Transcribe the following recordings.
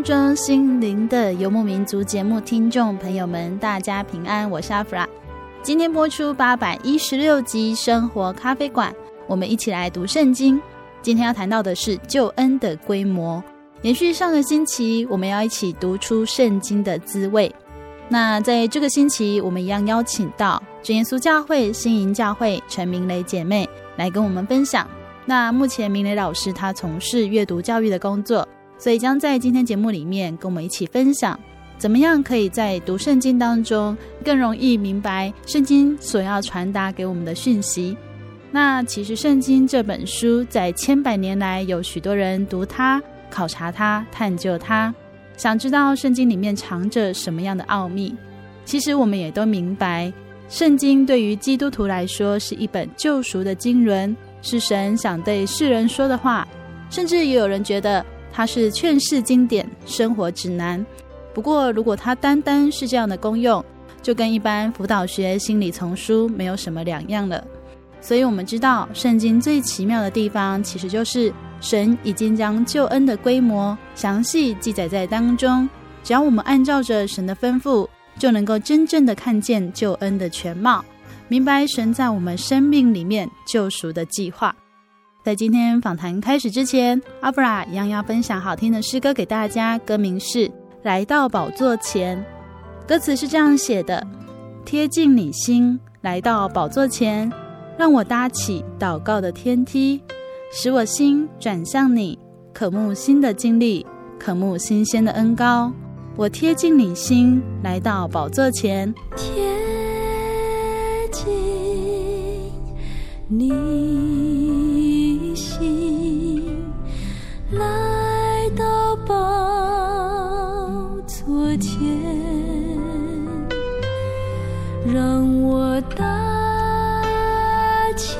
空中，心灵的游牧民族节目听众朋友们，大家平安，我是阿弗拉。今天播出八百一十六集《生活咖啡馆》，我们一起来读圣经。今天要谈到的是救恩的规模。延续上个星期，我们要一起读出圣经的滋味。那在这个星期，我们一样邀请到真耶稣教会新营教会陈明雷姐妹来跟我们分享。那目前明雷老师她从事阅读教育的工作。所以将在今天节目里面跟我们一起分享，怎么样可以在读圣经当中更容易明白圣经所要传达给我们的讯息。那其实圣经这本书在千百年来有许多人读它、考察它、探究它，想知道圣经里面藏着什么样的奥秘。其实我们也都明白，圣经对于基督徒来说是一本救赎的经纶，是神想对世人说的话，甚至也有人觉得。它是劝世经典、生活指南。不过，如果它单单是这样的功用，就跟一般辅导学、心理丛书没有什么两样了。所以，我们知道圣经最奇妙的地方，其实就是神已经将救恩的规模详细记载在当中。只要我们按照着神的吩咐，就能够真正的看见救恩的全貌，明白神在我们生命里面救赎的计划。在今天访谈开始之前，阿布拉一样要分享好听的诗歌给大家。歌名是《来到宝座前》，歌词是这样写的：贴近你心，来到宝座前，让我搭起祷告的天梯，使我心转向你，渴慕新的经历，渴慕新鲜的恩膏。我贴近你心，来到宝座前，贴近你。让我打起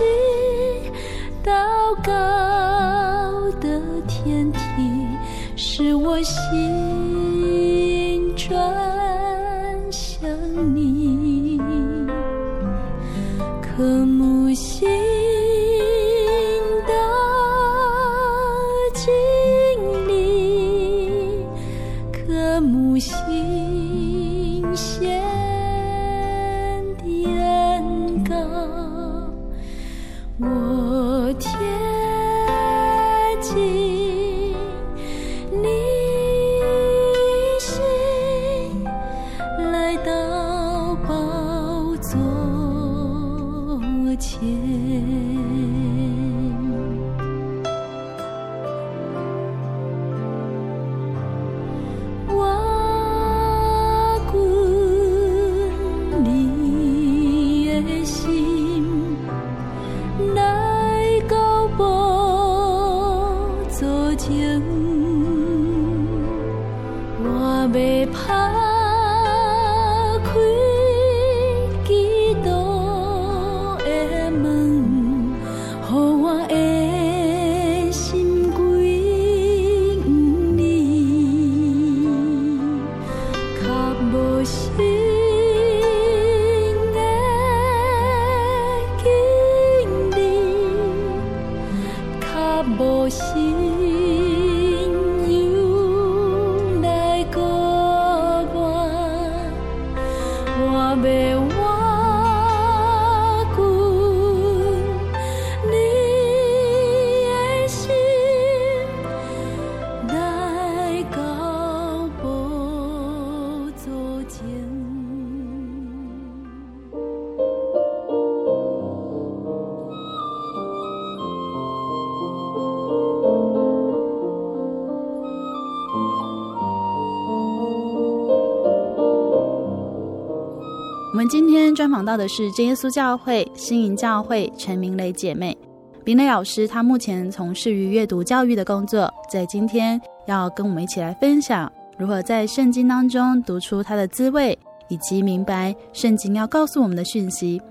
天专访到的是真耶稣教会新营教会陈明磊姐妹。明磊老师她目前从事于阅读教育的工作，在今天要跟我们一起来分享如何在圣经当中读出它的滋味，以及明白圣经要告诉我们的讯息。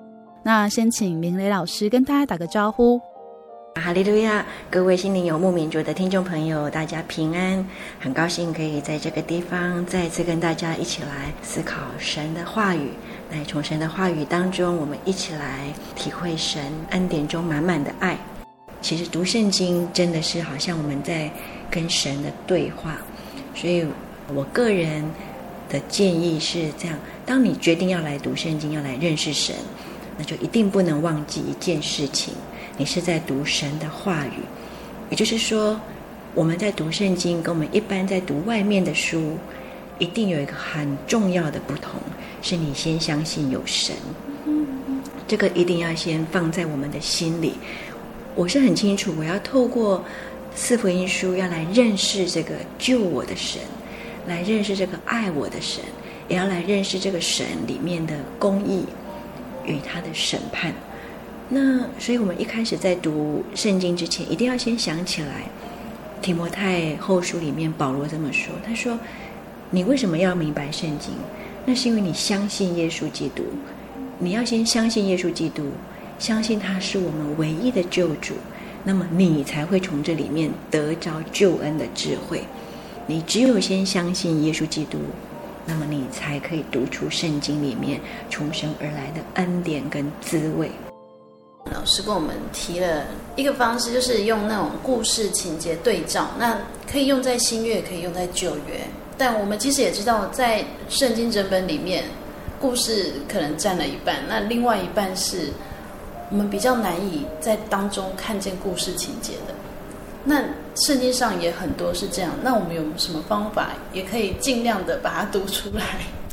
那先请明磊老师跟大家打个招呼。哈利路亚！各位心灵游牧民族的听众朋友，大家平安。很高兴可以在这个地方再次跟大家一起来思考神的话语。来从神的话语当中，我们一起来体会神恩典中满满的爱。其实读圣经真的是好像我们在跟神的对话。所以我个人的建议是这样：当你决定要来读圣经，要来认识神，那就一定不能忘记一件事情。你是在读神的话语，也就是说，我们在读圣经，跟我们一般在读外面的书，一定有一个很重要的不同，是你先相信有神，这个一定要先放在我们的心里。我是很清楚，我要透过四福音书，要来认识这个救我的神，来认识这个爱我的神，也要来认识这个神里面的公义与他的审判。那所以，我们一开始在读圣经之前，一定要先想起来，《提摩太后书》里面保罗这么说：“他说，你为什么要明白圣经？那是因为你相信耶稣基督。你要先相信耶稣基督，相信他是我们唯一的救主，那么你才会从这里面得着救恩的智慧。你只有先相信耶稣基督，那么你才可以读出圣经里面重生而来的恩典跟滋味。”老师跟我们提了一个方式，就是用那种故事情节对照，那可以用在新约，可以用在旧约。但我们其实也知道，在圣经整本里面，故事可能占了一半，那另外一半是我们比较难以在当中看见故事情节的。那圣经上也很多是这样，那我们有什么方法，也可以尽量的把它读出来？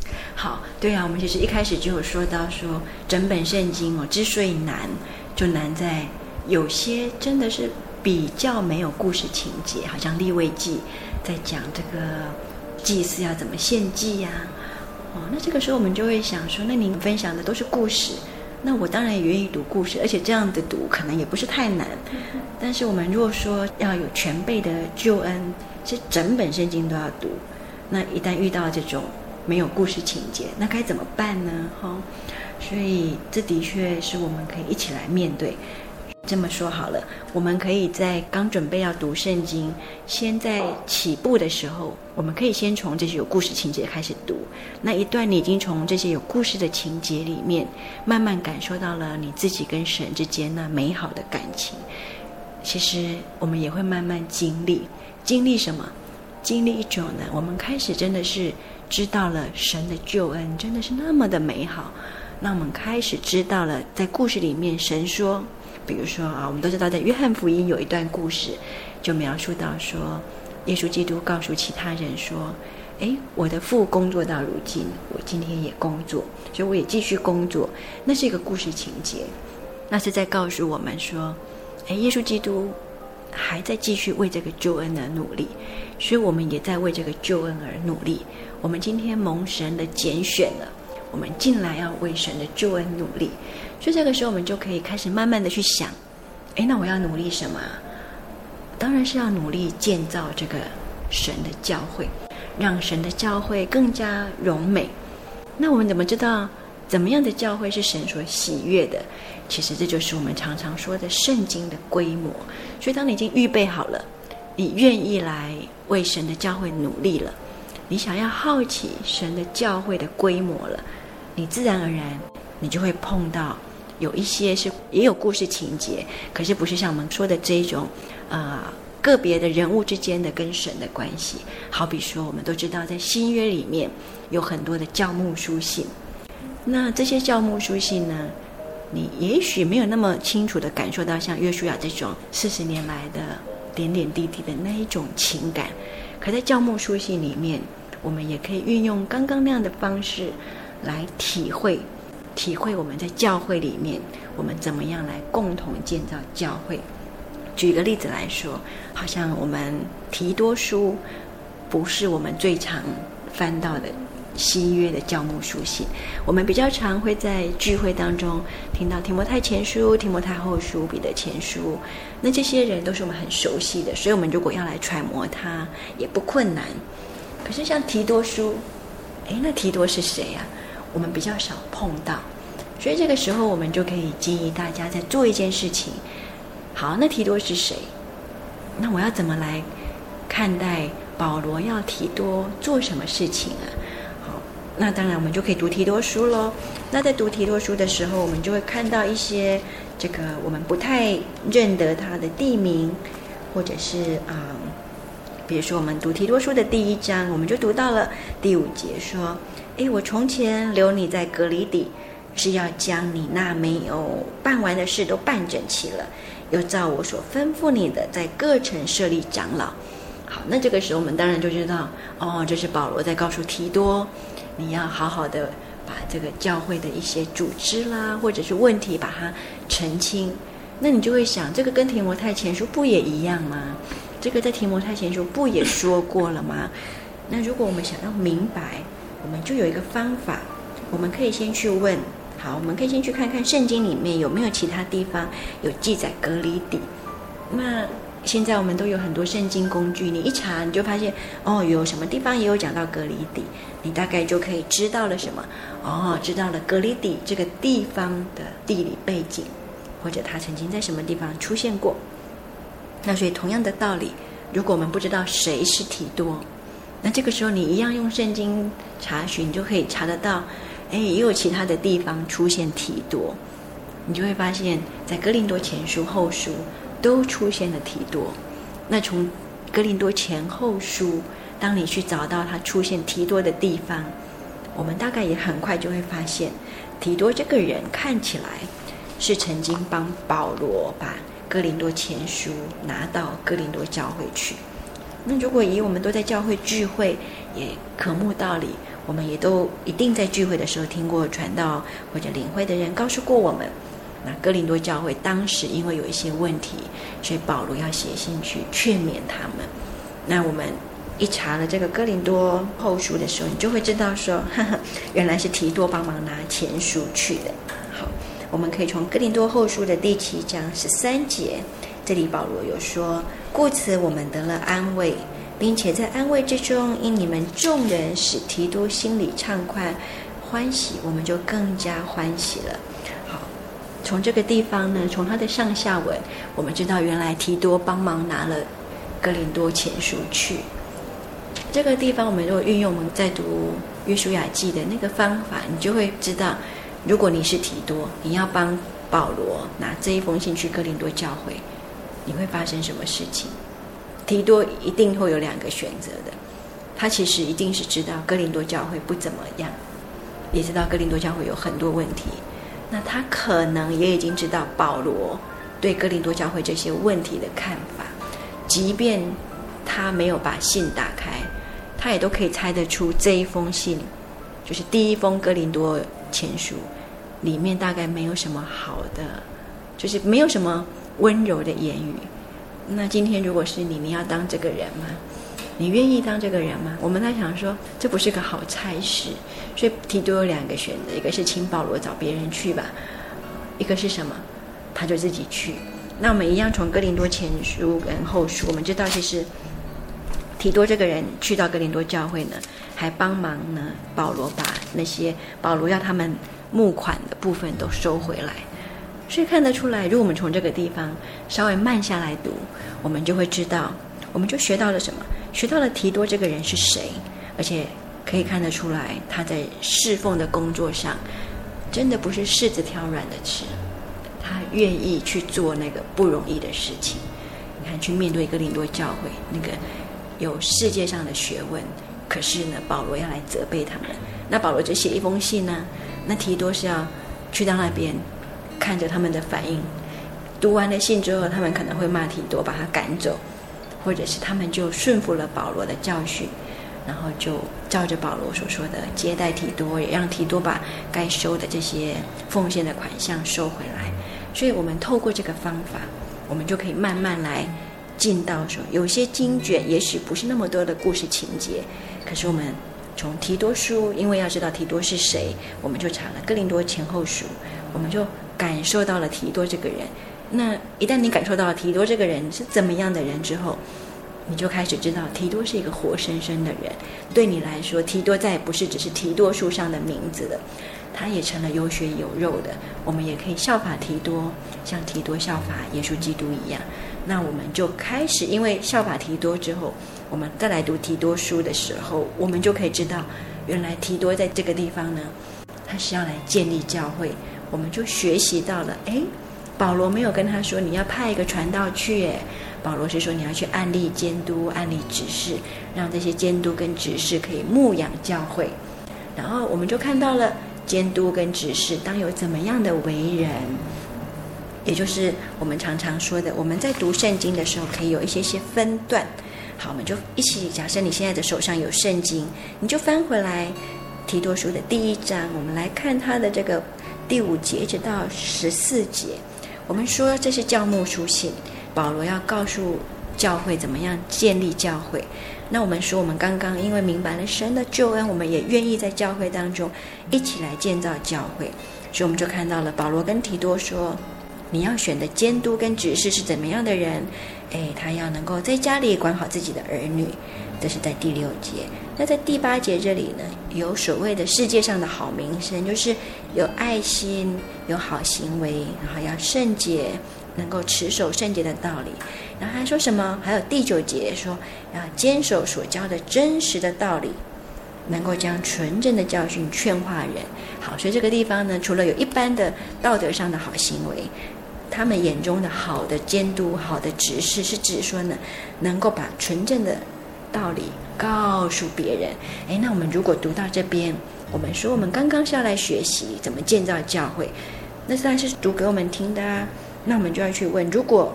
好，对啊，我们其实一开始就有说到说，整本圣经哦，之所以难。就难在有些真的是比较没有故事情节，好像立位记在讲这个祭司要怎么献祭呀、哦，那这个时候我们就会想说，那您分享的都是故事，那我当然也愿意读故事，而且这样的读可能也不是太难。但是我们如果说要有全备的救恩，是整本圣经都要读，那一旦遇到这种没有故事情节，那该怎么办呢？哈、所以，这的确是我们可以一起来面对。这么说好了，我们可以在刚准备要读圣经，先在起步的时候，我们可以先从这些有故事情节开始读。那一段你已经从这些有故事的情节里面，慢慢感受到了你自己跟神之间那美好的感情。其实，我们也会慢慢经历，经历什么？经历一种呢，我们开始真的是知道了神的救恩，真的是那么的美好。那我们开始知道了，在故事里面，神说，比如说啊，我们都知道，在约翰福音有一段故事，就描述到说，耶稣基督告诉其他人说：“诶，我的父工作到如今，我今天也工作，所以我也继续工作。”那是一个故事情节，那是在告诉我们说：“诶，耶稣基督还在继续为这个救恩而努力，所以我们也在为这个救恩而努力。我们今天蒙神的拣选了。”我们进来要为神的救恩努力，所以这个时候我们就可以开始慢慢的去想，诶，那我要努力什么？当然是要努力建造这个神的教会，让神的教会更加荣美。那我们怎么知道怎么样的教会是神所喜悦的？其实这就是我们常常说的圣经的规模。所以当你已经预备好了，你愿意来为神的教会努力了，你想要好奇神的教会的规模了。你自然而然，你就会碰到有一些是也有故事情节，可是不是像我们说的这一种，呃，个别的人物之间的跟神的关系。好比说，我们都知道在新约里面有很多的教牧书信，那这些教牧书信呢，你也许没有那么清楚地感受到像约书亚这种四十年来的点点滴滴的那一种情感，可在教牧书信里面，我们也可以运用刚刚那样的方式。来体会，体会我们在教会里面，我们怎么样来共同建造教会。举个例子来说，好像我们提多书，不是我们最常翻到的西约的教牧书信。我们比较常会在聚会当中听到提摩太前书、提摩太后书、彼得前书，那这些人都是我们很熟悉的，所以我们如果要来揣摩他也不困难。可是像提多书，诶，那提多是谁呀？我们比较少碰到，所以这个时候我们就可以建议大家在做一件事情。好，那提多是谁？那我要怎么来看待保罗要提多做什么事情啊？好，那当然我们就可以读提多书喽。那在读提多书的时候，我们就会看到一些这个我们不太认得他的地名，或者是啊、比如说我们读提多书的第一章，我们就读到了第五节说：“诶，我从前留你在隔离底，是要将你那没有办完的事都办整齐了。”又照我所吩咐你的，在各城设立长老。好，那这个时候我们当然就知道，哦，这是保罗在告诉提多，你要好好的把这个教会的一些组织啦，或者是问题，把它澄清。那你就会想，这个跟提摩太前书不也一样吗？这个在提摩太前书不也说过了吗？那如果我们想要明白，我们就有一个方法，我们可以先去问。好，我们可以先去看看圣经里面有没有其他地方有记载隔离底。那现在我们都有很多圣经工具，你一查你就发现哦，有什么地方也有讲到隔离底，你大概就可以知道了什么哦，知道了隔离底这个地方的地理背景，或者它曾经在什么地方出现过。那所以同样的道理，如果我们不知道谁是提多，那这个时候你一样用圣经查询，你就可以查得到。哎，也有其他的地方出现提多，你就会发现，在哥林多前书、后书都出现了提多。那从哥林多前后书，当你去找到他出现提多的地方，我们大概也很快就会发现，提多这个人看起来是曾经帮保罗把哥林多前书拿到哥林多教会去。那如果以我们都在教会聚会，也渴慕道理。我们也都一定在聚会的时候听过传道或者领会的人告诉过我们，那哥林多教会当时因为有一些问题，所以保罗要写信去劝勉他们。那我们一查了这个哥林多后书的时候，你就会知道说，呵呵，原来是提多帮忙拿前书去的。好，我们可以从哥林多后书的第七章十三节，这里保罗有说，故此我们得了安慰。并且在安慰之中，因你们众人使提多心里畅快欢喜，我们就更加欢喜了。好，从这个地方呢，从他的上下文，我们知道原来提多帮忙拿了哥林多前书去。这个地方，我们如果运用我们在读约书亚记的那个方法，你就会知道，如果你是提多，你要帮保罗拿这一封信去哥林多教会，你会发生什么事情？提多一定会有两个选择的，他其实一定是知道哥林多教会不怎么样，也知道哥林多教会有很多问题，那他可能也已经知道保罗对哥林多教会这些问题的看法，即便他没有把信打开，他也都可以猜得出这一封信，就是第一封哥林多前书，里面大概没有什么好的，就是没有什么温柔的言语。那今天如果是你，你要当这个人吗？你愿意当这个人吗？我们在想说，这不是个好差事，所以提多有两个选择：一个是请保罗找别人去吧，一个是什么？他就自己去。那我们一样从哥林多前书跟后书，我们知道其实提多这个人去到哥林多教会呢，还帮忙呢，保罗把那些保罗要他们募款的部分都收回来。所以看得出来，如果我们从这个地方稍微慢下来读，我们就会知道，我们就学到了什么？学到了提多这个人是谁，而且可以看得出来，他在侍奉的工作上，真的不是柿子挑软的吃，他愿意去做那个不容易的事情。你看，去面对一个林多教会那个有世界上的学问，可是呢，保罗要来责备他们，那保罗就写一封信呢，那提多是要去到那边。看着他们的反应，读完了信之后，他们可能会骂提多，把他赶走，或者是他们就顺服了保罗的教训，然后就照着保罗所说的接待提多，也让提多把该收的这些奉献的款项收回来。所以，我们透过这个方法，我们就可以慢慢来进到说，有些经卷也许不是那么多的故事情节，可是我们从提多书，因为要知道提多是谁，我们就查了哥林多前后书，我们就感受到了提多这个人。那一旦你感受到了提多这个人是怎么样的人之后，你就开始知道提多是一个活生生的人。对你来说，提多再也不是只是提多书上的名字了。他也成了有血有肉的，我们也可以效法提多，像提多效法耶稣基督一样。那我们就开始，因为效法提多之后，我们再来读提多书的时候，我们就可以知道，原来提多在这个地方呢，他是要来建立教会。我们就学习到了，哎，保罗没有跟他说你要派一个传道去，哎，保罗是说你要去案例监督、案例指示，让这些监督跟指示可以牧养教会。然后我们就看到了。监督跟指示当有怎么样的为人，也就是我们常常说的，我们在读圣经的时候可以有一些些分段。好，我们就一起假设你现在的手上有圣经，你就翻回来提多书的第一章，我们来看他的这个第五节一直到十四节。我们说这是教牧书信，保罗要告诉教会怎么样建立教会。那我们说，我们刚刚因为明白了神的救恩，我们也愿意在教会当中一起来建造教会，所以我们就看到了保罗跟提多说，你要选的监督跟执事是怎么样的人？诶，他要能够在家里管好自己的儿女，这是在第六节。那在第八节这里呢，有所谓的世界上的好名声，就是有爱心、有好行为，然后要圣洁。能够持守圣洁的道理，然后还说什么？还有第九节说要坚守所教的真实的道理，能够将纯正的教训劝化人。好，所以这个地方呢，除了有一般的道德上的好行为，他们眼中的好的监督、好的执事，是指说呢，能够把纯正的道理告诉别人。诶，那我们如果读到这边，我们说我们刚刚是要来学习怎么建造教会，那当然是读给我们听的啊。那我们就要去问：如果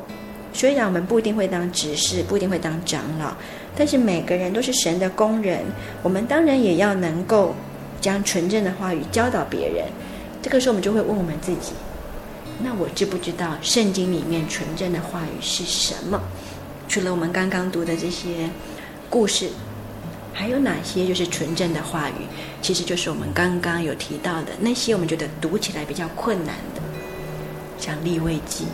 虽然我们不一定会当执事，不一定会当长老，但是每个人都是神的工人，我们当然也要能够将纯正的话语教导别人。这个时候，我们就会问我们自己：那我知不知道圣经里面纯正的话语是什么？除了我们刚刚读的这些故事，还有哪些就是纯正的话语？其实就是我们刚刚有提到的那些我们觉得读起来比较困难的。像利未记、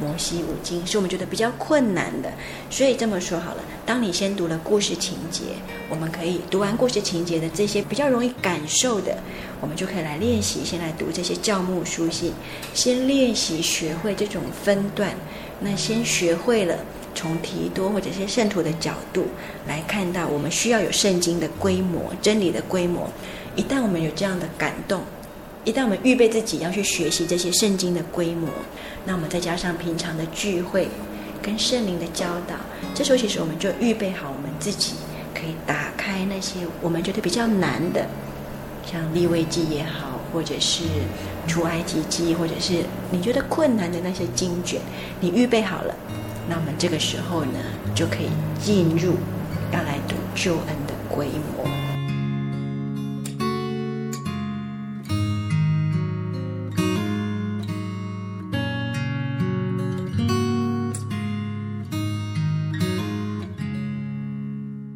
摩西五经，是我们觉得比较困难的。所以这么说好了，当你先读了故事情节，我们可以读完故事情节的这些比较容易感受的，我们就可以来练习，先来读这些教牧书信，先练习学会这种分段。那先学会了从提多或者是圣徒的角度来看到，我们需要有圣经的规模、真理的规模。一旦我们有这样的感动。一旦我们预备自己要去学习这些圣经的规模，那我们再加上平常的聚会跟圣灵的教导，这时候其实我们就预备好我们自己，可以打开那些我们觉得比较难的，像利位记也好，或者是出埃及记，或者是你觉得困难的那些经卷，你预备好了，那我们这个时候呢，就可以进入要来读救恩的规模。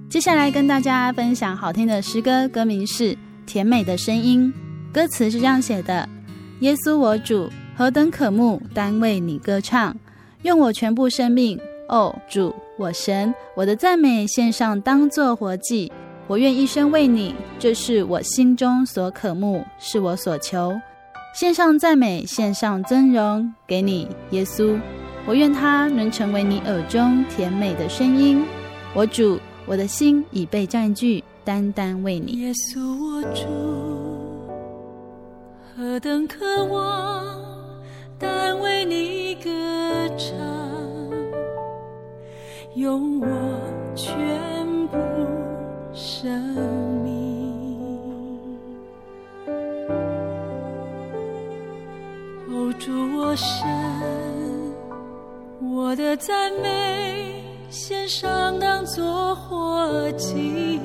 接下来跟大家分享好听的诗歌，歌名是《甜美的声音》，歌词是这样写的：耶稣我主，何等渴慕，单为你歌唱，用我全部生命，哦主我神，我的赞美献上，当作活祭，我愿一生为你，这是我心中所渴慕，是我所求，献上赞美，献上尊荣给你，耶稣，我愿他能成为你耳中甜美的声音，我主。我的心已被占据，单单为你。耶稣我主，何等渴望，单为你歌唱，用我全部生命。哦，主我神，我的赞美。献上当作活祭，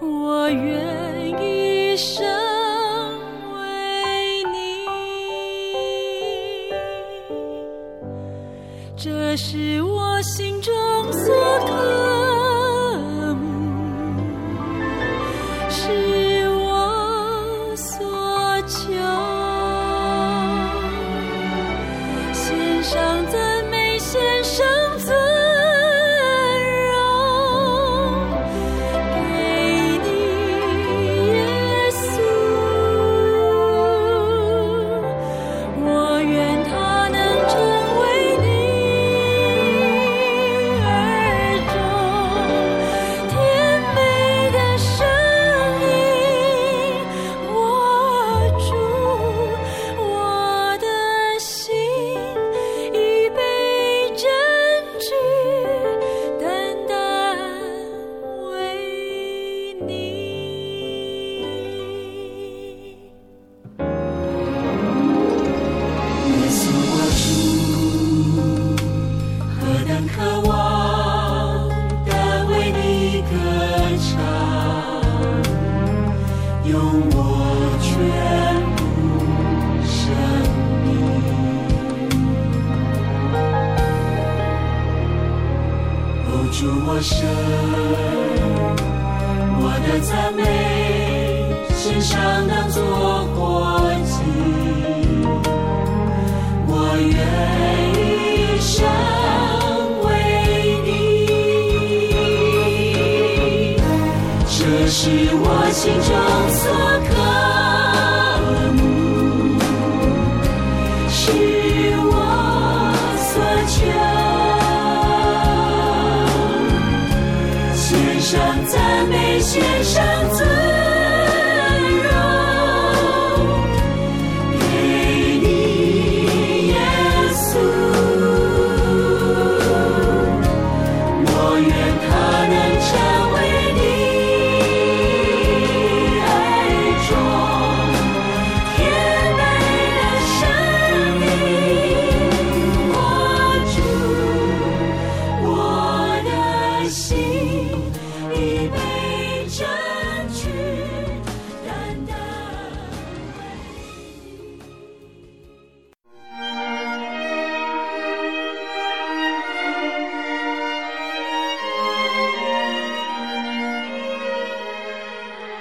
我愿一生这是我心中所渴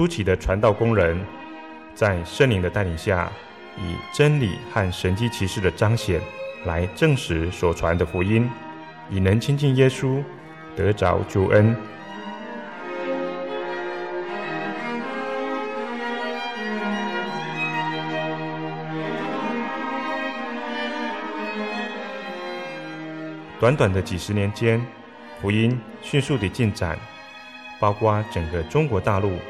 初期的传道工人，在圣灵的带领下，以真理和神迹奇事的彰显，来证实所传的福音，以能亲近耶稣，得着救恩。短短的几十年间，福音迅速地进展。包括整个中国大陆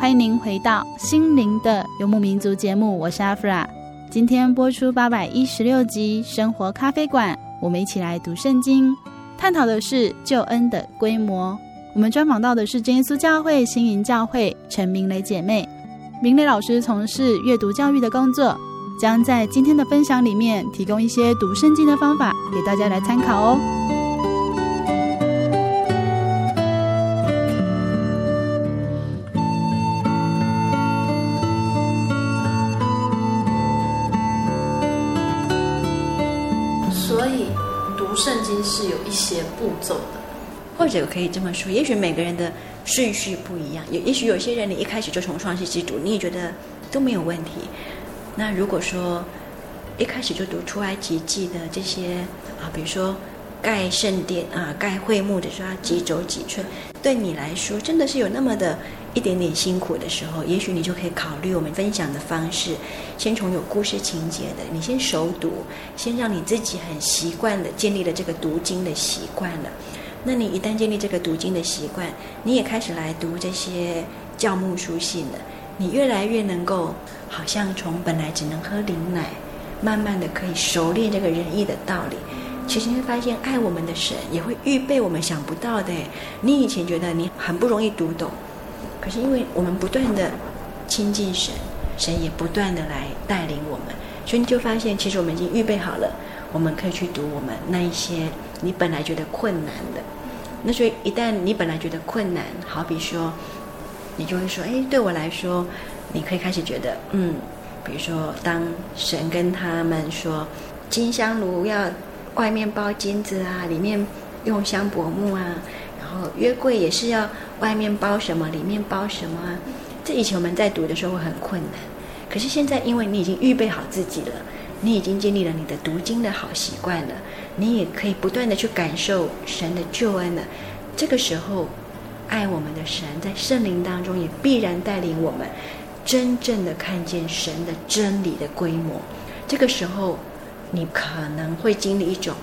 欢迎您回到《心灵的游牧民族》节目，我是阿弗拉。今天播出八百一十六集《生活咖啡馆》，我们一起来读圣经，探讨的是救恩的规模。我们专访到的是真耶稣教会新营教会陈明雷姐妹。明雷老师从事阅读教育的工作，将在今天的分享里面提供一些读圣经的方法给大家来参考哦。一些步骤的，或者可以这么说，也许每个人的顺序不一样。也也许有些人你一开始就从创世纪读，你也觉得都没有问题。那如果说一开始就读出埃及记的这些啊，比如说盖圣殿啊、盖会幕的时候要几肘几寸，对你来说真的是有那么的一点点辛苦的时候，也许你就可以考虑我们分享的方式，先从有故事情节的，你先熟读，先让你自己很习惯的建立了这个读经的习惯了。那你一旦建立这个读经的习惯，你也开始来读这些教牧书信了，你越来越能够，好像从本来只能喝灵奶，慢慢的可以熟练这个仁义的道理。其实你会发现，爱我们的神也会预备我们想不到的。你以前觉得你很不容易读懂。可是，因为我们不断的亲近神，神也不断的来带领我们，所以你就发现，其实我们已经预备好了，我们可以去读我们那一些你本来觉得困难的。那所以，一旦你本来觉得困难，好比说，你就会说：“哎，对我来说，你可以开始觉得，嗯，比如说，当神跟他们说，金香炉要外面包金子啊，里面用香柏木啊。”然后约柜也是要外面包什么，里面包什么啊？这以前我们在读的时候会很困难，可是现在因为你已经预备好自己了，你已经建立了你的读经的好习惯了，你也可以不断的去感受神的救恩了。这个时候，爱我们的神在圣灵当中也必然带领我们真正的看见神的真理的规模。这个时候，你可能会经历一种。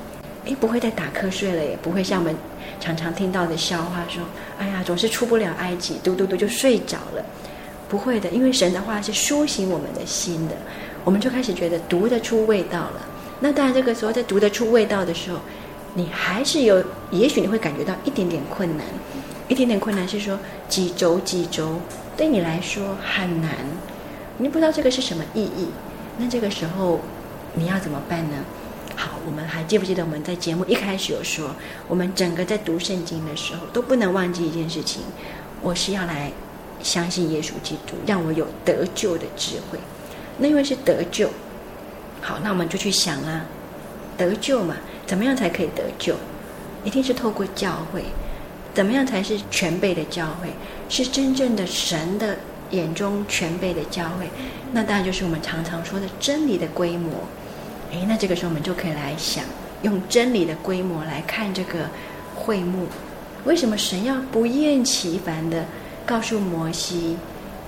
诶，不会再打瞌睡了，也不会像我们常常听到的笑话说：“哎呀，总是出不了埃及，读读读就睡着了。”不会的，因为神的话是苏醒我们的心的，我们就开始觉得读得出味道了。那当然，这个时候在读得出味道的时候，你还是有，也许你会感觉到一点点困难，一点点困难是说几轴几轴对你来说很难，你不知道这个是什么意义。那这个时候你要怎么办呢？我们还记不记得我们在节目一开始有说，我们整个在读圣经的时候都不能忘记一件事情，我是要来相信耶稣基督，让我有得救的智慧。那因为是得救，好，那我们就去想啊，得救嘛，怎么样才可以得救？一定是透过教会，怎么样才是全备的教会？是真正的神的眼中全备的教会。那当然就是我们常常说的真理的规模。诶，那这个时候我们就可以来想，用真理的规模来看这个会幕。为什么神要不厌其烦的告诉摩西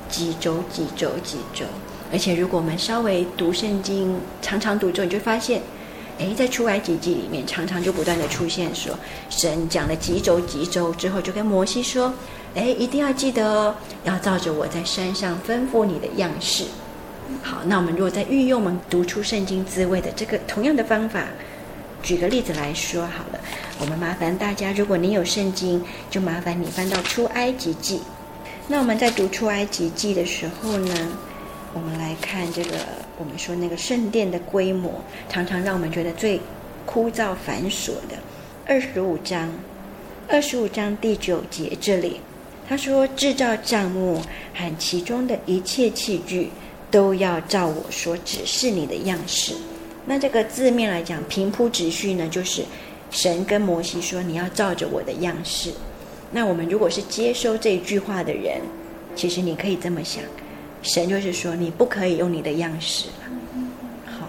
几轴几轴几轴？而且如果我们稍微读圣经，常常读之后，你就发现，诶，在出埃及记里面，常常就不断的出现说，神讲了几轴几轴之后，就跟摩西说，诶，一定要记得哦，要照着我在山上吩咐你的样式。好，那我们如果在运用我们读出圣经滋味的这个同样的方法，举个例子来说好了，我们麻烦大家，如果你有圣经，就麻烦你翻到出埃及记。那我们在读出埃及记的时候呢，我们来看这个，我们说那个圣殿的规模，常常让我们觉得最枯燥繁琐的二十五章，二十五章第九节这里，他说制造帐幕和其中的一切器具。都要照我所指示你的样式。那这个字面来讲，平铺直叙呢，就是神跟摩西说：“你要照着我的样式。”那我们如果是接收这一句话的人，其实你可以这么想：神就是说，你不可以用你的样式了。好，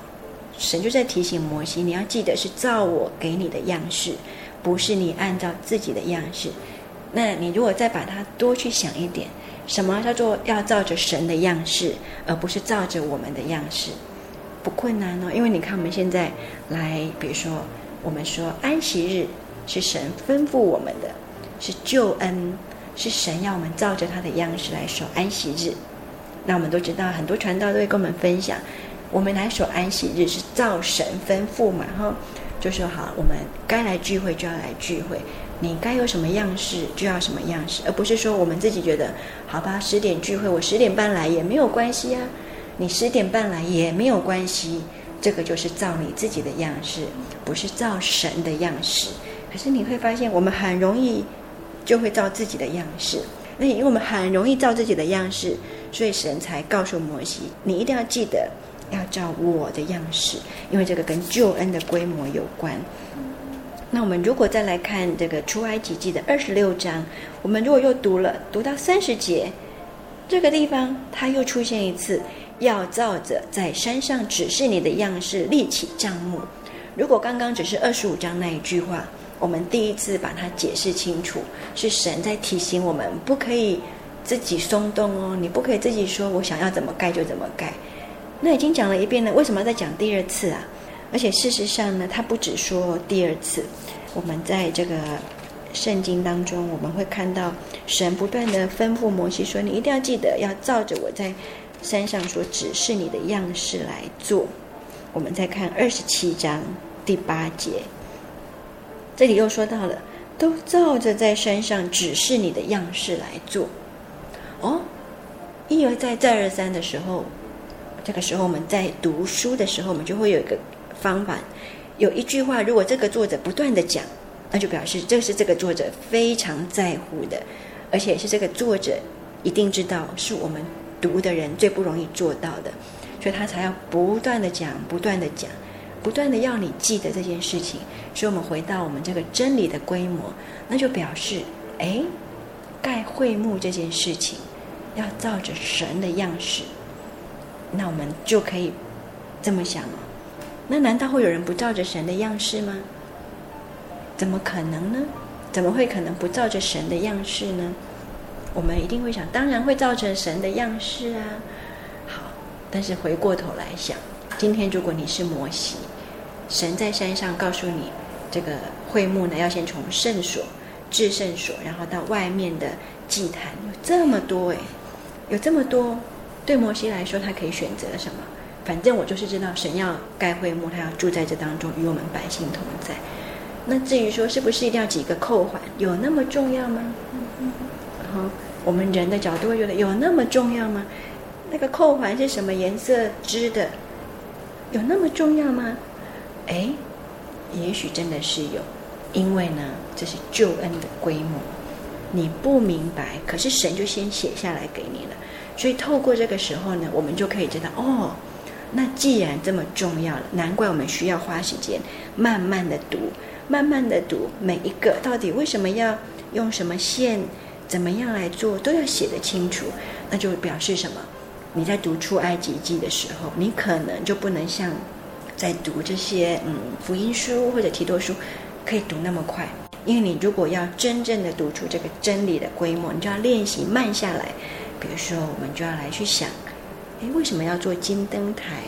神就在提醒摩西，你要记得是照我给你的样式，不是你按照自己的样式。那你如果再把它多去想一点。什么叫做要照着神的样式，而不是照着我们的样式？不困难哦，因为你看我们现在来，比如说我们说安息日是神吩咐我们的，是救恩，是神要我们照着他的样式来守安息日。那我们都知道，很多传道都会跟我们分享，我们来守安息日是照神吩咐嘛，哈，就说好，我们该来聚会就要来聚会，你该有什么样式就要什么样式，而不是说我们自己觉得好吧，十点聚会，我十点半来也没有关系啊，你十点半来也没有关系，这个就是照你自己的样式，不是照神的样式。可是你会发现，我们很容易就会照自己的样式，那因为我们很容易照自己的样式。所以神才告诉摩西：“你一定要记得，要照我的样式，因为这个跟救恩的规模有关。”那我们如果再来看这个出埃及记的二十六章，我们如果又读了读到三十节，这个地方它又出现一次，要照着在山上指示你的样式立起帐幕。如果刚刚只是二十五章那一句话，我们第一次把它解释清楚，是神在提醒我们不可以。自己松动哦，你不可以自己说我想要怎么盖就怎么盖。那已经讲了一遍了，为什么要再讲第二次啊？而且事实上呢，他不只说第二次。我们在这个圣经当中，我们会看到神不断地吩咐摩西说：“你一定要记得要照着我在山上所指示你的样式来做。”我们再看二十七章第八节，这里又说到了，都照着在山上指示你的样式来做。哦，一而再，再而三的时候，这个时候我们在读书的时候，我们就会有一个方法，有一句话，如果这个作者不断的讲，那就表示这是这个作者非常在乎的，而且是这个作者一定知道是我们读的人最不容易做到的，所以他才要不断的讲，不断的讲，不断的要你记得这件事情。所以我们回到我们这个真理的规模，那就表示，哎，盖会幕这件事情。要照着神的样式，那我们就可以这么想哦。那难道会有人不照着神的样式吗？怎么可能呢？怎么会可能不照着神的样式呢？我们一定会想，当然会造成神的样式啊。好，但是回过头来想，今天如果你是摩西，神在山上告诉你，这个会幕呢，要先从圣所至圣所，然后到外面的祭坛，有这么多诶。有这么多，对摩西来说，他可以选择什么？反正我就是知道，神要盖会幕，他要住在这当中，与我们百姓同在。那至于说是不是一定要几个扣环，有那么重要吗？然后我们人的角度会觉得有那么重要吗？那个扣环是什么颜色织的？有那么重要吗？哎，也许真的是有，因为呢，这是救恩的规模。你不明白，可是神就先写下来给你了。所以透过这个时候呢，我们就可以知道哦，那既然这么重要了，难怪我们需要花时间慢慢的读，慢慢的读每一个到底为什么要用什么线，怎么样来做，都要写得清楚。那就表示什么？你在读出埃及记的时候，你可能就不能像在读这些嗯福音书或者提多书，可以读那么快。因为你如果要真正的读出这个真理的规模，你就要练习慢下来。比如说，我们就要来去想：哎，为什么要做金灯台？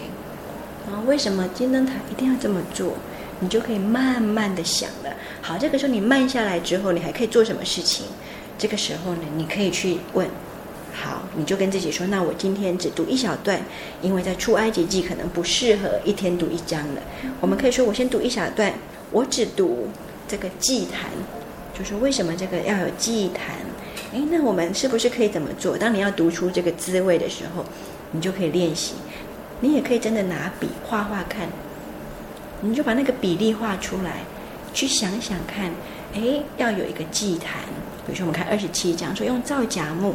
然后，为什么金灯台一定要这么做？你就可以慢慢的想了。好，这个时候你慢下来之后，你还可以做什么事情？这个时候呢，你可以去问。好，你就跟自己说：那我今天只读一小段，因为在出埃及记可能不适合一天读一章了。我们可以说：我先读一小段，我只读。这个祭坛，就是为什么这个要有祭坛？诶，那我们是不是可以怎么做？当你要读出这个滋味的时候，你就可以练习。你也可以真的拿笔画画看，你就把那个比例画出来，去想想看。诶，要有一个祭坛，比如说我们看二十七章，说用皂荚木。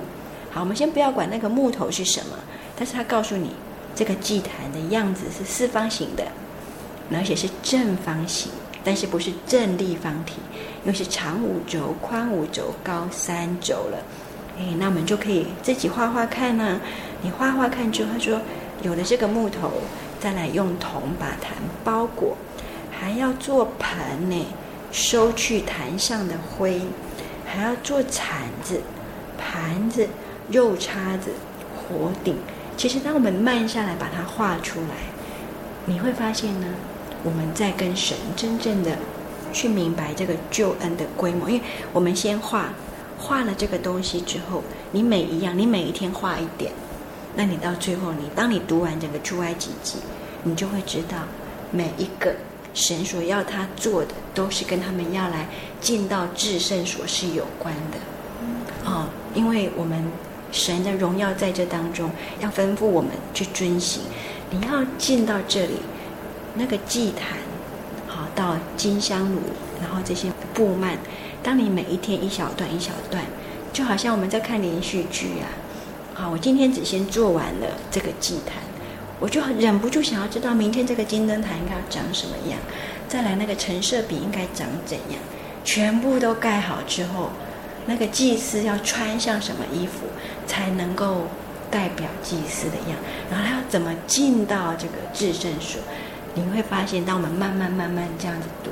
好，我们先不要管那个木头是什么，但是他告诉你，这个祭坛的样子是四方形的，而且是正方形。但是不是正立方体，因为是长五轴、宽五轴、高三轴了。哎，那我们就可以自己画画看呢、你画画看之后，他说有了这个木头，再来用铜把坛包裹，还要做盆呢，收去坛上的灰，还要做铲子、盘子、肉叉子、火鼎。其实当我们慢下来把它画出来，你会发现呢。我们在跟神真正的去明白这个救恩的规模，因为我们先画画了这个东西之后，你每一样，你每一天画一点，那你到最后你，当你读完整个出埃及记，你就会知道每一个神所要他做的，都是跟他们要来进到至圣所是有关的。哦，因为我们神的荣耀在这当中，要吩咐我们去遵行。你要进到这里，那个祭坛，好到金香炉，然后这些布幔。当你每一天一小段一小段，就好像我们在看连续剧啊。好，我今天只先做完了这个祭坛，我就忍不住想要知道明天这个金灯台应该要长什么样，再来那个陈设饼应该长怎样，全部都盖好之后。那个祭司要穿上什么衣服才能够代表祭司的样？然后他要怎么进到这个至圣所？你会发现，当我们慢慢慢慢这样子读，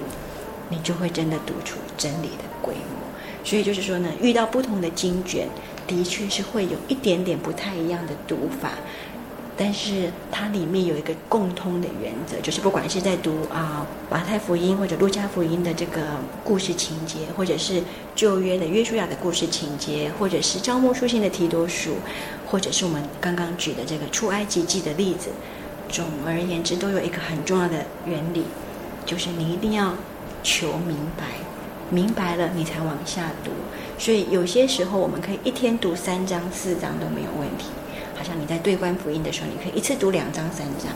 你就会真的读出真理的规模。所以就是说呢，遇到不同的经卷，的确是会有一点点不太一样的读法。但是它里面有一个共通的原则，就是不管是在读啊马太福音或者路加福音的这个故事情节，或者是旧约的约书亚的故事情节，或者是招募书信的提多书，或者是我们刚刚举的这个出埃及记的例子，总而言之都有一个很重要的原理，就是你一定要求明白，明白了你才往下读。所以有些时候我们可以一天读三章四章都没有问题。好像你在对观福音的时候，你可以一次读两章三章。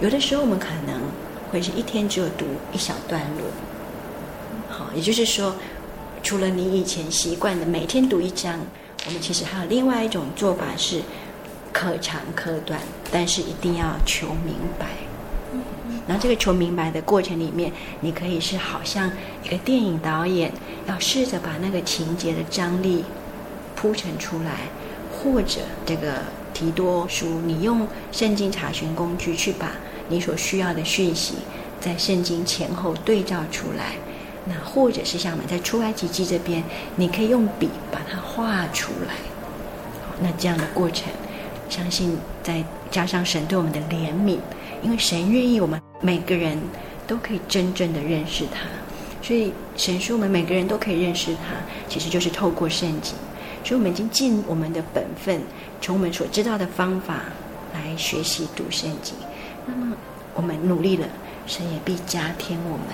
有的时候我们可能会是一天只有读一小段落。好，也就是说，除了你以前习惯的每天读一章，我们其实还有另外一种做法是可长可短，但是一定要求明白。然后这个求明白的过程里面，你可以是好像一个电影导演，要试着把那个情节的张力铺陈出来，或者这个。提多书，你用圣经查询工具去把你所需要的讯息，在圣经前后对照出来。那或者是像我们在出埃及记这边，你可以用笔把它画出来。那这样的过程，相信再加上神对我们的怜悯，因为神愿意我们每个人都可以真正的认识他，所以神说我们每个人都可以认识他，其实就是透过圣经。所以我们已经尽我们的本分。从我们所知道的方法来学习读圣经，那么我们努力了，神也必加添我们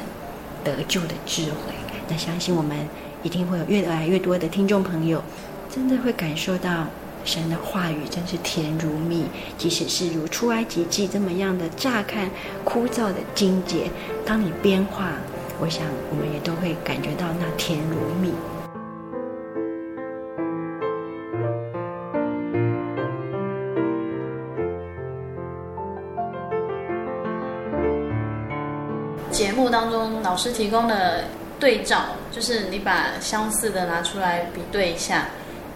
得救的智慧。那相信我们一定会有越来越多的听众朋友，真的会感受到神的话语真是甜如蜜，即使是如出埃及记这么样的乍看枯燥的经节，当你边画，我想我们也都会感觉到那甜如蜜。节目当中，老师提供的对照，就是你把相似的拿出来比对一下，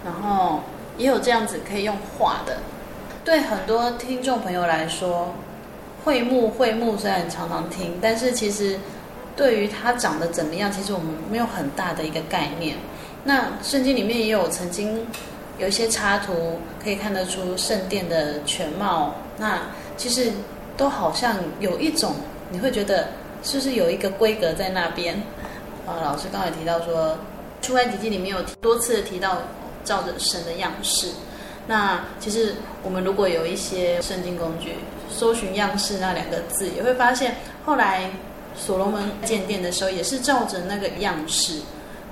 然后也有这样子可以用画的。对很多听众朋友来说，会幕会幕虽然常常听，但是其实对于它长得怎么样，其实我们没有很大的一个概念。那圣经里面也有曾经有一些插图，可以看得出圣殿的全貌。那其实都好像有一种你会觉得。是不是有一个规格在那边？啊，老师刚才提到说，出埃及记里面有多次提到照着神的样式。那其实我们如果有一些圣经工具，搜寻样式那两个字，也会发现后来所罗门建殿的时候也是照着那个样式。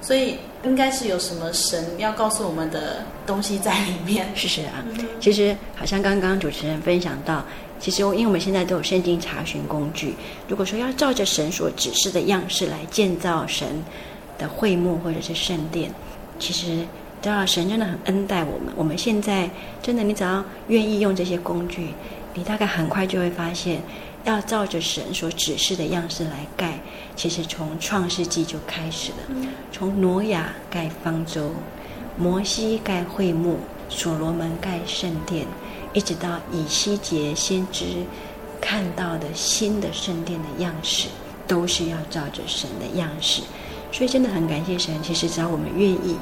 所以应该是有什么神要告诉我们的东西在里面。是 是啊，其实好像刚刚主持人分享到。其实，因为我们现在都有圣经查询工具，如果说要照着神所指示的样式来建造神的会幕或者是圣殿，其实，知道神真的很恩待我们。我们现在真的，你只要愿意用这些工具，你大概很快就会发现，要照着神所指示的样式来盖，其实从创世纪就开始了。从挪亚盖方舟，摩西盖会幕，所罗门盖圣殿。一直到以西结先知看到的新的圣殿的样式，都是要照着神的样式，所以真的很感谢神。其实只要我们愿意，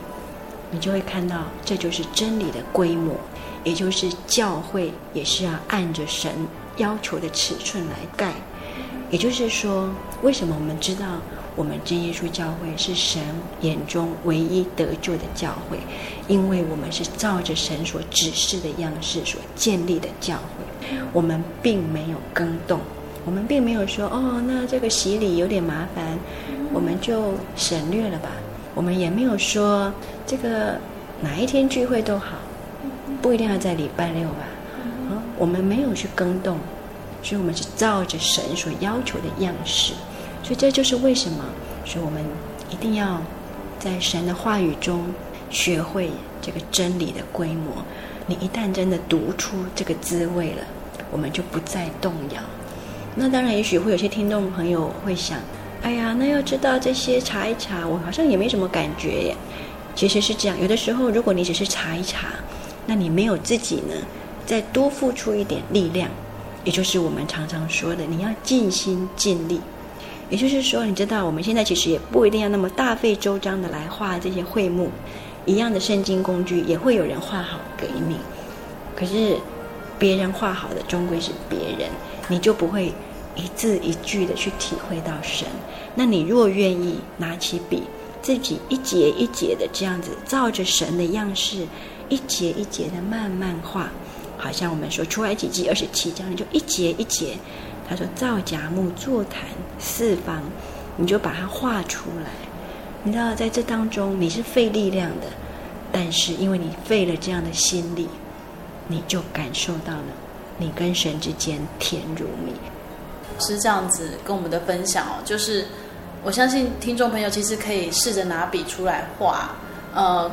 你就会看到这就是真理的规模，也就是教会也是要按着神要求的尺寸来盖。也就是说，为什么我们知道我们真耶稣教会是神眼中唯一得救的教会，因为我们是照着神所指示的样式所建立的教会。我们并没有更动，我们并没有说哦，那这个洗礼有点麻烦，我们就省略了吧。我们也没有说这个哪一天聚会都好，不一定要在礼拜六吧。啊，我们没有去更动，所以我们是照着神所要求的样式。所以这就是为什么，所以我们一定要在神的话语中学会这个真理的规模。你一旦真的读出这个滋味了，我们就不再动摇。那当然，也许会有些听众朋友会想：哎呀，那要知道这些查一查，我好像也没什么感觉耶。其实是这样，有的时候如果你只是查一查，那你没有自己呢，再多付出一点力量，也就是我们常常说的，你要尽心尽力。也就是说，你知道，我们现在其实也不一定要那么大费周章的来画这些会幕，一样的圣经工具也会有人画好给你。可是，别人画好的终归是别人，你就不会一字一句的去体会到神。那你若愿意拿起笔，自己一节一节的这样子照着神的样式，一节一节的慢慢画，好像我们说出埃及记二十七章，你就一节一节。他说：“造葭木，坐坛四方，你就把它画出来。你知道，在这当中你是费力量的，但是因为你费了这样的心力，你就感受到了你跟神之间甜如蜜。是这样子跟我们的分享哦，就是我相信听众朋友其实可以试着拿笔出来画。呃，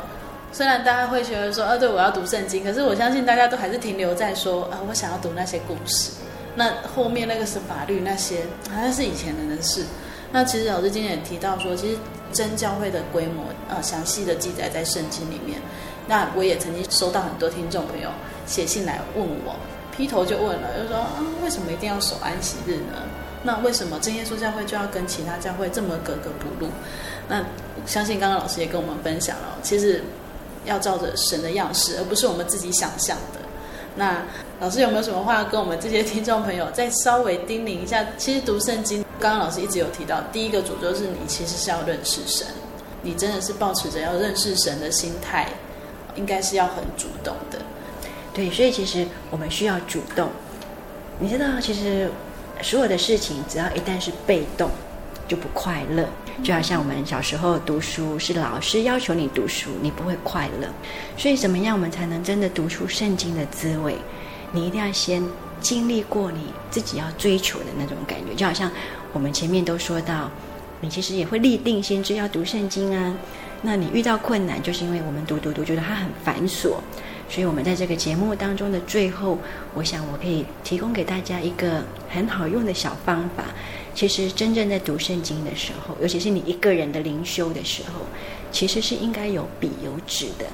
虽然大家会觉得说，呃、啊，对，我要读圣经，可是我相信大家都还是停留在说，啊，我想要读那些故事。”那后面那个是法律那些，好像是以前的人事。那其实老师今天也提到说，其实真教会的规模，呃，详细的记载在圣经里面。那我也曾经收到很多听众朋友写信来问我，劈头就问了，就说啊，为什么一定要守安息日呢？那为什么真耶稣教会就要跟其他教会这么格格不入？那相信刚刚老师也跟我们分享了，其实要照着神的样式，而不是我们自己想象的。那老师有没有什么话要跟我们这些听众朋友再稍微叮咛一下？其实读圣经，刚刚老师一直有提到，第一个主就是你其实是要认识神，你真的是抱持着要认识神的心态，应该是要很主动的。对，所以其实我们需要主动。你知道，其实所有的事情，只要一旦是被动，就不快乐。就好像我们小时候读书，是老师要求你读书，你不会快乐。所以怎么样，我们才能真的读出圣经的滋味？你一定要先经历过你自己要追求的那种感觉。就好像我们前面都说到，你其实也会立定心志要读圣经啊。那你遇到困难，就是因为我们读读读，觉得它很繁琐。所以我们在这个节目当中的最后，我想我可以提供给大家一个很好用的小方法。其实真正在读圣经的时候，尤其是你一个人的灵修的时候，其实是应该有笔有纸的。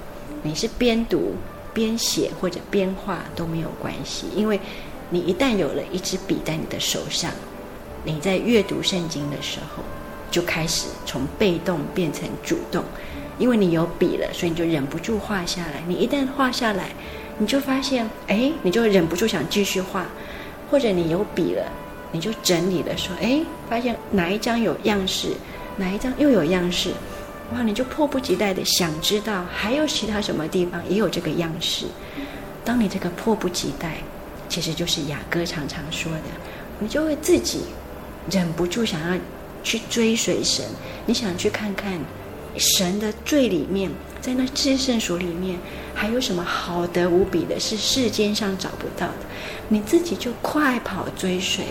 你是边读边写或者边画都没有关系，因为你一旦有了一支笔在你的手上，你在阅读圣经的时候就开始从被动变成主动，因为你有笔了，所以你就忍不住画下来。你一旦画下来，你就发现，哎，你就忍不住想继续画，或者你有笔了。你就整理了，说，哎，发现哪一张有样式，哪一张又有样式，哇，你就迫不及待的想知道还有其他什么地方也有这个样式。当你这个迫不及待，其实就是雅歌常常说的，你就会自己忍不住想要去追随神，你想去看看神的罪里面，在那至圣所里面还有什么好得无比的，是世间上找不到的，你自己就快跑追随。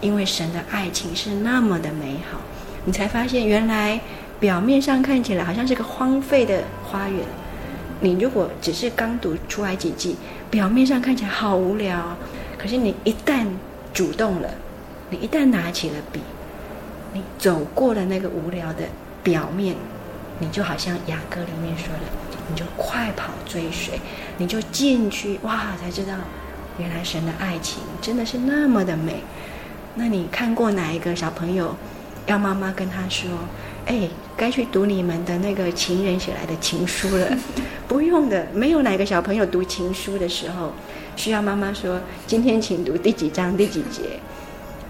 因为神的爱情是那么的美好，你才发现原来表面上看起来好像是个荒废的花园。你如果只是刚读出埃及记，表面上看起来好无聊。可是你一旦主动了，你一旦拿起了笔，你走过了那个无聊的表面，你就好像雅歌里面说的，你就快跑追随，你就进去哇，才知道原来神的爱情真的是那么的美。那你看过哪一个小朋友要妈妈跟他说：“哎，该去读你们的那个情人写来的情书了？” 不用的，没有哪个小朋友读情书的时候需要妈妈说：“今天请读第几章第几节。”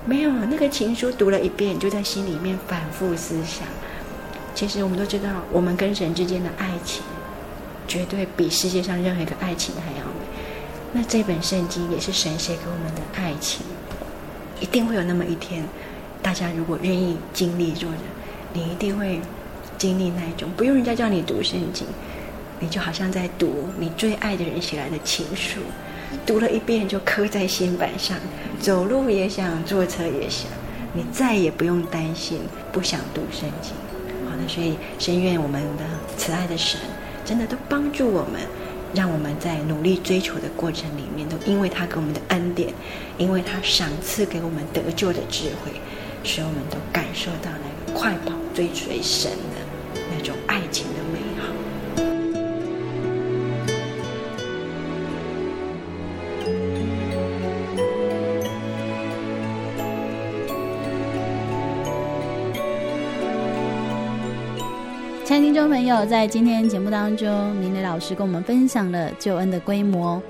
没有，那个情书读了一遍，就在心里面反复思想。其实我们都知道，我们跟神之间的爱情，绝对比世界上任何一个爱情还要美。那这本圣经也是神写给我们的爱情，一定会有那么一天，大家如果愿意经历做的，你一定会经历那一种，不用人家叫你读圣经，你就好像在读你最爱的人写来的情书。读了一遍就刻在心板上，走路也想，坐车也想，你再也不用担心不想读圣经。那，所以深愿我们的慈爱的神，真的都帮助我们，让我们在努力追求的过程里面，都因为他给我们的恩典，因为他赏赐给我们得救的智慧，使我们都感受到那个快跑追随神的那种爱情的亲爱的听众朋友，在今天节目当中，明磊老师跟我们分享了救恩的规模。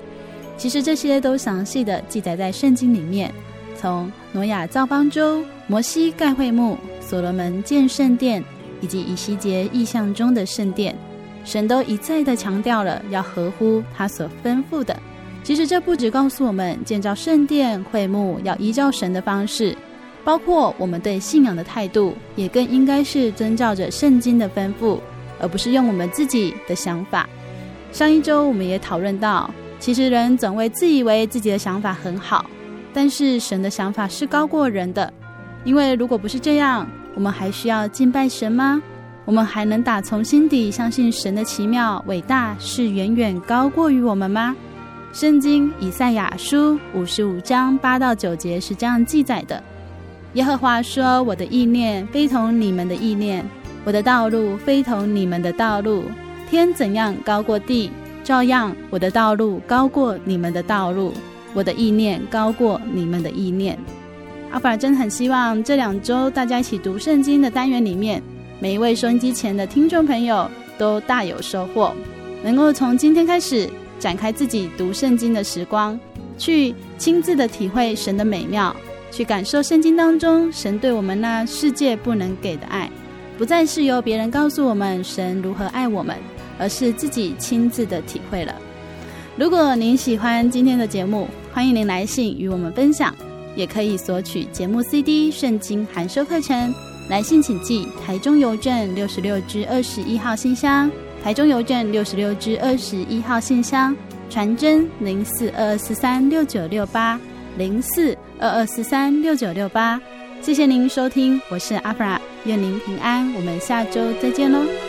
其实这些都详细的记载在圣经里面。从挪亚造方舟、摩西盖会幕、所罗门建圣殿，以及以西结意象中的圣殿，神都一再的强调了要合乎他所吩咐的。其实这不只告诉我们建造圣殿、会幕要依照神的方式。包括我们对信仰的态度，也更应该是遵照着圣经的吩咐，而不是用我们自己的想法。上一周我们也讨论到，其实人总会自以为自己的想法很好，但是神的想法是高过人的。因为如果不是这样，我们还需要敬拜神吗？我们还能打从心底相信神的奇妙伟大是远远高过于我们吗？圣经以赛亚书五十五章八到九节是这样记载的。耶和华说：“我的意念非同你们的意念，我的道路非同你们的道路。天怎样高过地，照样我的道路高过你们的道路，我的意念高过你们的意念。”阿法真的很希望这两周大家一起读圣经的单元里面，每一位收音机前的听众朋友都大有收获，能够从今天开始展开自己读圣经的时光，去亲自的体会神的美妙。去感受圣经当中神对我们那世界不能给的爱，不再是由别人告诉我们神如何爱我们，而是自己亲自的体会了。如果您喜欢今天的节目，欢迎您来信与我们分享，也可以索取节目 CD、圣经函授课程。来信请寄台中邮政六十六支二十一号信箱，台中邮政六十六支二十一号信箱，传真零四二二四三六九六八零四。二二四三六九六八，谢谢您收听，我是阿弗拉，愿您平安，我们下周再见喽。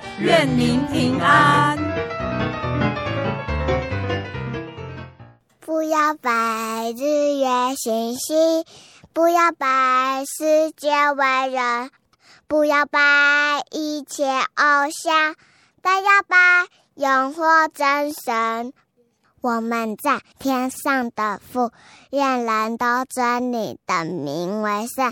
愿您平安。不要拜日月星星，不要拜世界万人，不要拜一切偶像，但要拜永活真神。我们在天上的父，愿人都尊你的名为圣。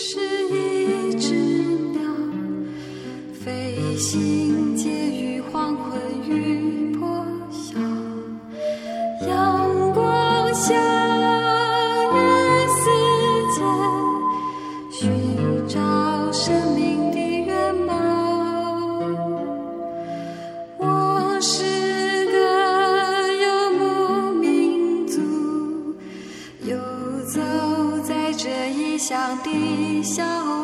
是一只鸟，飞行结于黄昏与破晓，阳光下，与世界寻找生命的原貌。我是。笑，